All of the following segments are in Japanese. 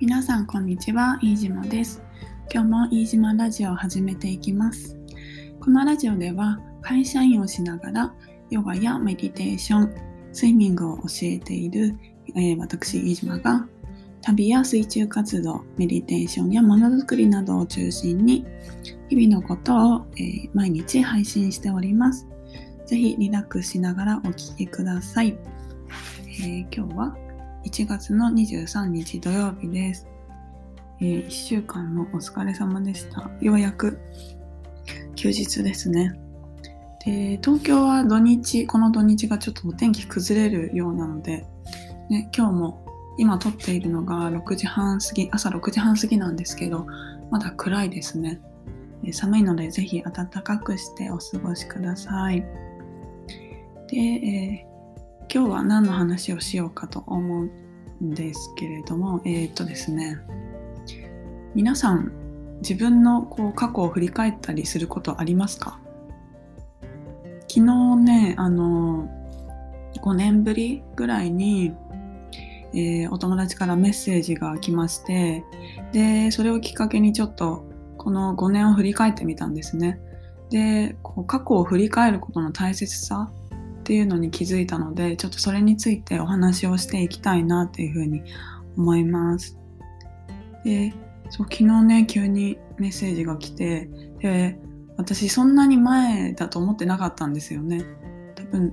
皆さんこんにちは、飯島です。今日も飯島ラジオを始めていきます。このラジオでは会社員をしながらヨガやメディテーション、スイミングを教えている、えー私飯島が旅や水中活動、メディテーションやものづくりなどを中心に日々のことを、えー毎日配信しております。ぜひリラックスしながらお聞きください。えー今日は1月の23日土曜日です。え1週間のお疲れ様でした。ようやく休日ですね。で、東京は土日、この土日がちょっとお天気崩れるようなので、ね、今日も今撮っているのが6時半過ぎ、朝6時半過ぎなんですけど、まだ暗いですね。寒いのでぜひ暖かくしてお過ごしください。で、えー今日は何の話をしようかと思うんですけれども、えーっとですね、皆さん自分のこう過去を振り返ったりすることありますか？昨日ね、あの、5年ぶりぐらいに、えーお友達からメッセージが来まして、で、それをきっかけにちょっとこの5年を振り返ってみたんですね。で、こう過去を振り返ることの大切さっていうのに気づいたのでちょっとそれについてお話をしていきたいなっていうふうに思います。でそう昨日ね急にメッセージが来てで私そんなに前だと思ってなかったんですよね。多分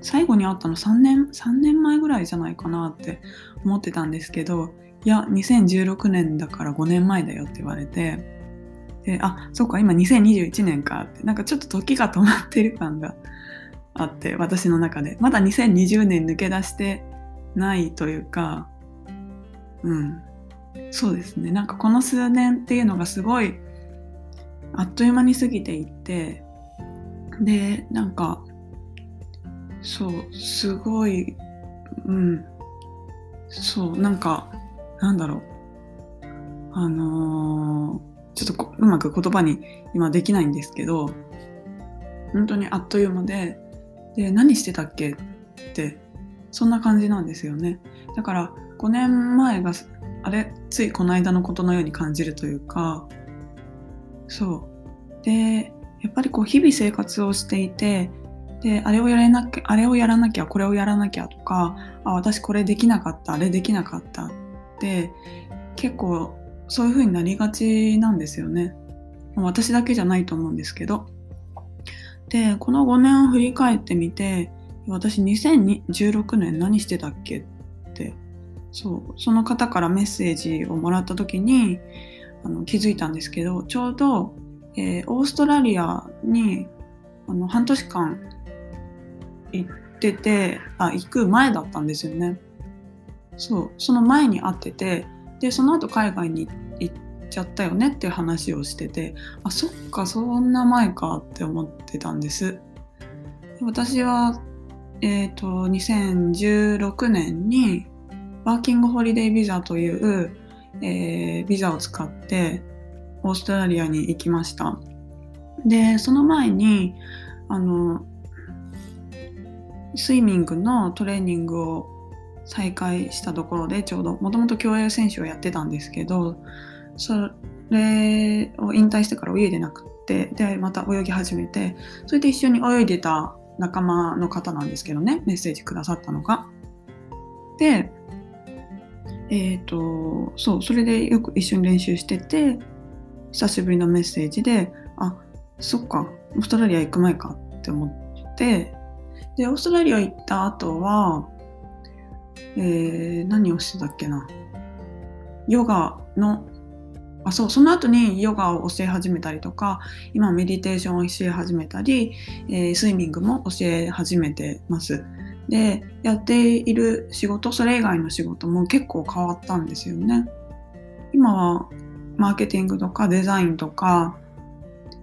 最後に会ったの3年3年前ぐらいじゃないかなって思ってたんですけどいや2016年だから5年前だよって言われてであそうか今2021年かってなんかちょっと時が止まってる感があって私の中で。まだ2020年抜け出してないというかうん。そうですね。なんかこの数年っていうのがすごいあっという間に過ぎていってでなんかそうすごいうん。そうなんかなんだろう。あのーちょっとうまく言葉に今できないんですけど本当にあっという間でで何してたっけ？ってそんな感じなんですよね。だから5年前があれ？ついこの間のことのように感じるというかそう。でやっぱりこう日々生活をしていてであれをやれなきゃあれをやらなきゃこれをやらなきゃとかあ私これできなかったあれできなかったって結構そういう風になりがちなんですよね。私だけじゃないと思うんですけど。でこの5年を振り返ってみて私2016年何してたっけ？ってそうその方からメッセージをもらった時にあの気づいたんですけどちょうど、えーオーストラリアにあの半年間行っててあ行く前だったんですよね。そうその前に会っててでその後海外に行っちゃったよねっていう話をしててあそっかそんな前かって思ってたんです。私はえっ、と2016年にワーキングホリデービザという、えービザを使ってオーストラリアに行きました。でその前にあのスイミングのトレーニングを再開したところでちょうどもともと競泳選手をやってたんですけどそれを引退してから泳いでなくてでまた泳ぎ始めてそれで一緒に泳いでた仲間の方なんですけどねメッセージくださったのが。でえっ、とそうそれでよく一緒に練習してて久しぶりのメッセージであそっかオーストラリア行く前かって思ってでオーストラリア行った後はえー何をしてたっけなヨガのあそうその後にヨガを教え始めたりとか今メディテーションを教え始めたり、えースイミングも教え始めてます。でやっている仕事それ以外の仕事も結構変わったんですよね。今はマーケティングとかデザインとか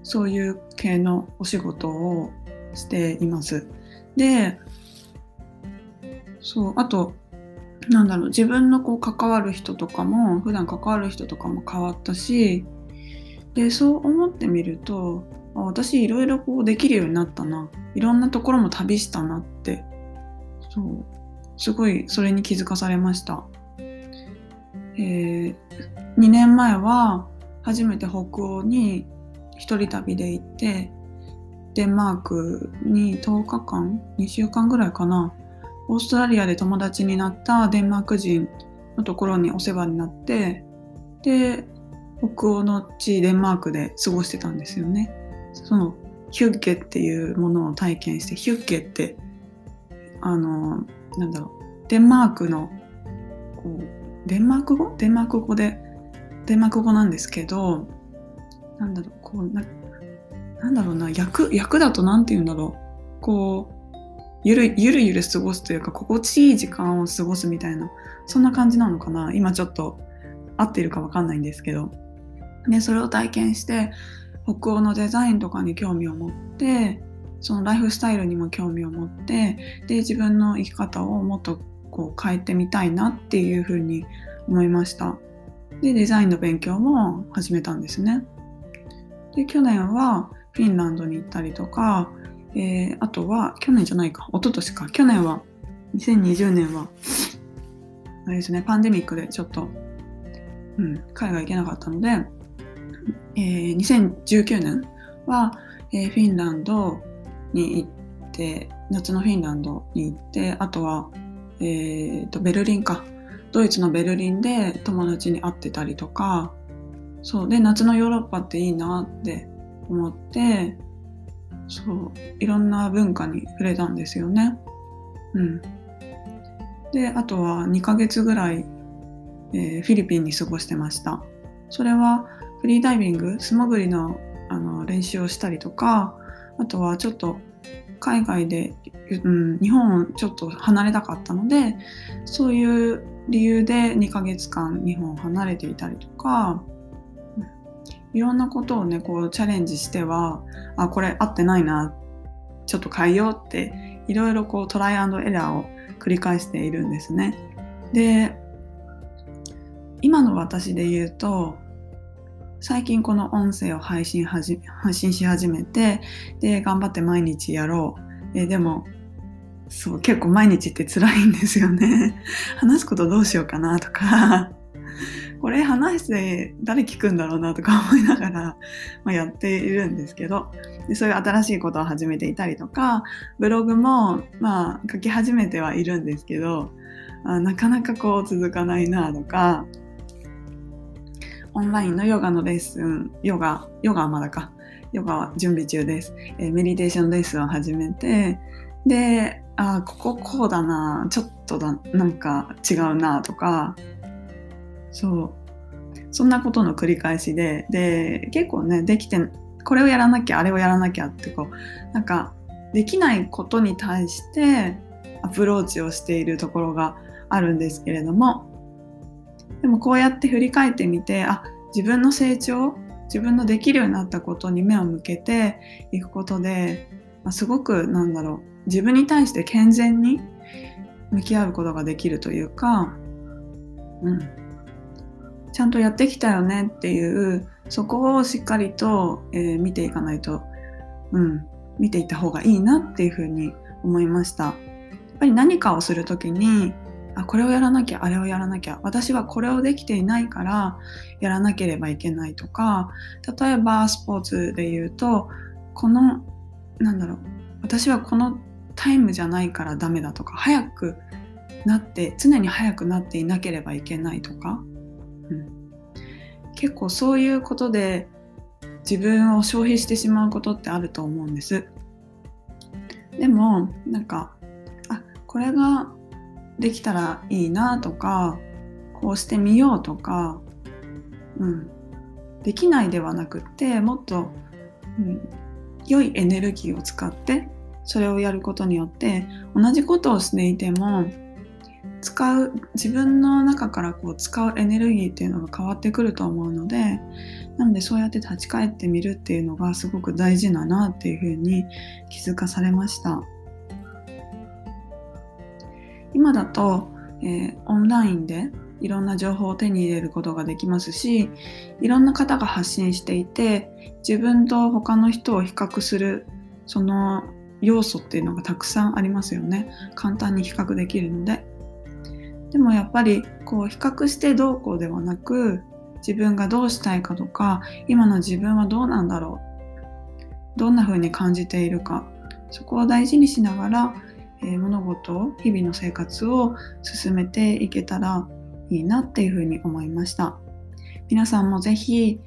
そういう系のお仕事をしています。でそうあとなんだろう自分のこう関わる人とかも普段関わる人とかも変わったしでそう思ってみると私いろいろこうできるようになったな。いろんなところも旅したなって。そう。すごいそれに気づかされました。えー、2年前は初めて北欧に一人旅で行ってデンマークに10日間2週間ぐらいかな。オーストラリアで友達になったデンマーク人のところにお世話になってで北欧の地デンマークで過ごしてたんですよね。そのヒュッゲっていうものを体験してヒュッゲってあのなんだろうデンマークのこうデンマーク語？デンマーク語でデンマーク語なんですけどなんだろうこうななんだろうな役役だと何て言うんだろう。こうゆるゆるゆる過ごすというか心地いい時間を過ごすみたいなそんな感じなのかな。今ちょっと合っているか分かんないんですけど。でそれを体験して北欧のデザインとかに興味を持ってそのライフスタイルにも興味を持ってで自分の生き方をもっとこう変えてみたいなっていうふうに思いました。でデザインの勉強も始めたんですね。で去年はフィンランドに行ったりとか、えー、あとは去年じゃないか。一昨年か。去年は2020年はあれですねパンデミックでちょっと、うん、海外行けなかったので、えー、2019年は、えー、フィンランドに行って夏のフィンランドに行ってあとは、えーと、ベルリンか。ドイツのベルリンで友達に会ってたりとか。そう。で夏のヨーロッパっていいなって思ってそういろんな文化に触れたんですよね。うん、であとは2ヶ月ぐらい、えー、フィリピンに過ごしてました。それはフリーダイビング素潜りのあの練習をしたりとかあとはちょっと海外で、うん、日本をちょっと離れたかったのでそういう理由で2ヶ月間日本を離れていたりとかいろんなことをねこうチャレンジしてはあこれ合ってないなちょっと変えようっていろいろこうトライアンドエラーを繰り返しているんですね。で今の私で言うと最近この音声を配信はじ発信し始めてで頑張って毎日やろう。えでもそう結構毎日って辛いんですよね。話すことどうしようかなとか。これ話して誰聞くんだろうなとか思いながら、ま、やっているんですけどでそういう新しいことを始めていたりとかブログもまあ書き始めてはいるんですけどあなかなかこう続かないなとかオンラインのヨガのレッスン、ヨガ、ヨガはまだか。ヨガは準備中です。えー、メディテーションレッスンを始めて、で、あ、こここうだな、ちょっとだ、なんか違うなとか、そう。そんなことの繰り返しで、で、結構ね、できて、これをやらなきゃ、あれをやらなきゃってこう、なんか、できないことに対してアプローチをしているところがあるんですけれども、でもこうやって振り返ってみてあ自分の成長自分のできるようになったことに目を向けていくことで、まあ、すごくなんだろう自分に対して健全に向き合うことができるというか、うん、ちゃんとやってきたよねっていうそこをしっかりと、えー、見ていかないと、うん、見ていった方がいいなっていうふうに思いました。やっぱり何かをする時にあこれをやらなきゃあれをやらなきゃ私はこれをできていないからやらなければいけないとか例えばスポーツで言うとこのなんだろう私はこのタイムじゃないからダメだとか早くなって常に早くなっていなければいけないとか、うん、結構そういうことで自分を消費してしまうことってあると思うんです。でもなんかあこれができたらいいなとかこうしてみようとか、うん、できないではなくってもっと、うん、良いエネルギーを使ってそれをやることによって同じことをしていても使う自分の中からこう使うエネルギーっていうのが変わってくると思うのでなのでそうやって立ち返ってみるっていうのがすごく大事だなっていうふうに気づかされました。今だと、えー、オンラインでいろんな情報を手に入れることができますしいろんな方が発信していて自分と他の人を比較するその要素っていうのがたくさんありますよね簡単に比較できるのででもやっぱりこう比較してどうこうではなく自分がどうしたいかとか今の自分はどうなんだろうどんな風に感じているかそこを大事にしながら、えー、物事を日々の生活を進めていけたらいいなっていう風に思いました。皆さんもぜひ、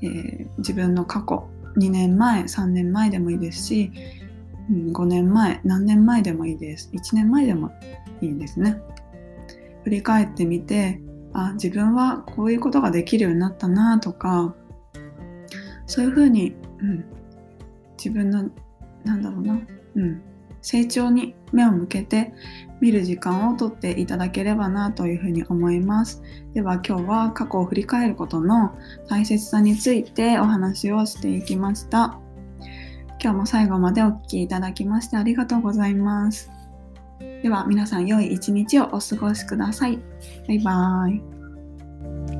えー、自分の過去2年前3年前でもいいですし5年前何年前でもいいです。1年前でもいいですね。振り返ってみてあ自分はこういうことができるようになったなとかそういうふうに、うん、自分のなんだろうな、うん、成長に目を向けて見る時間をとっていただければなというふうに思います。では今日は過去を振り返ることの大切さについてお話をしていきました。今日も最後までお聴きいただきましてありがとうございます。では皆さん良い一日をお過ごしください。バイバーイ。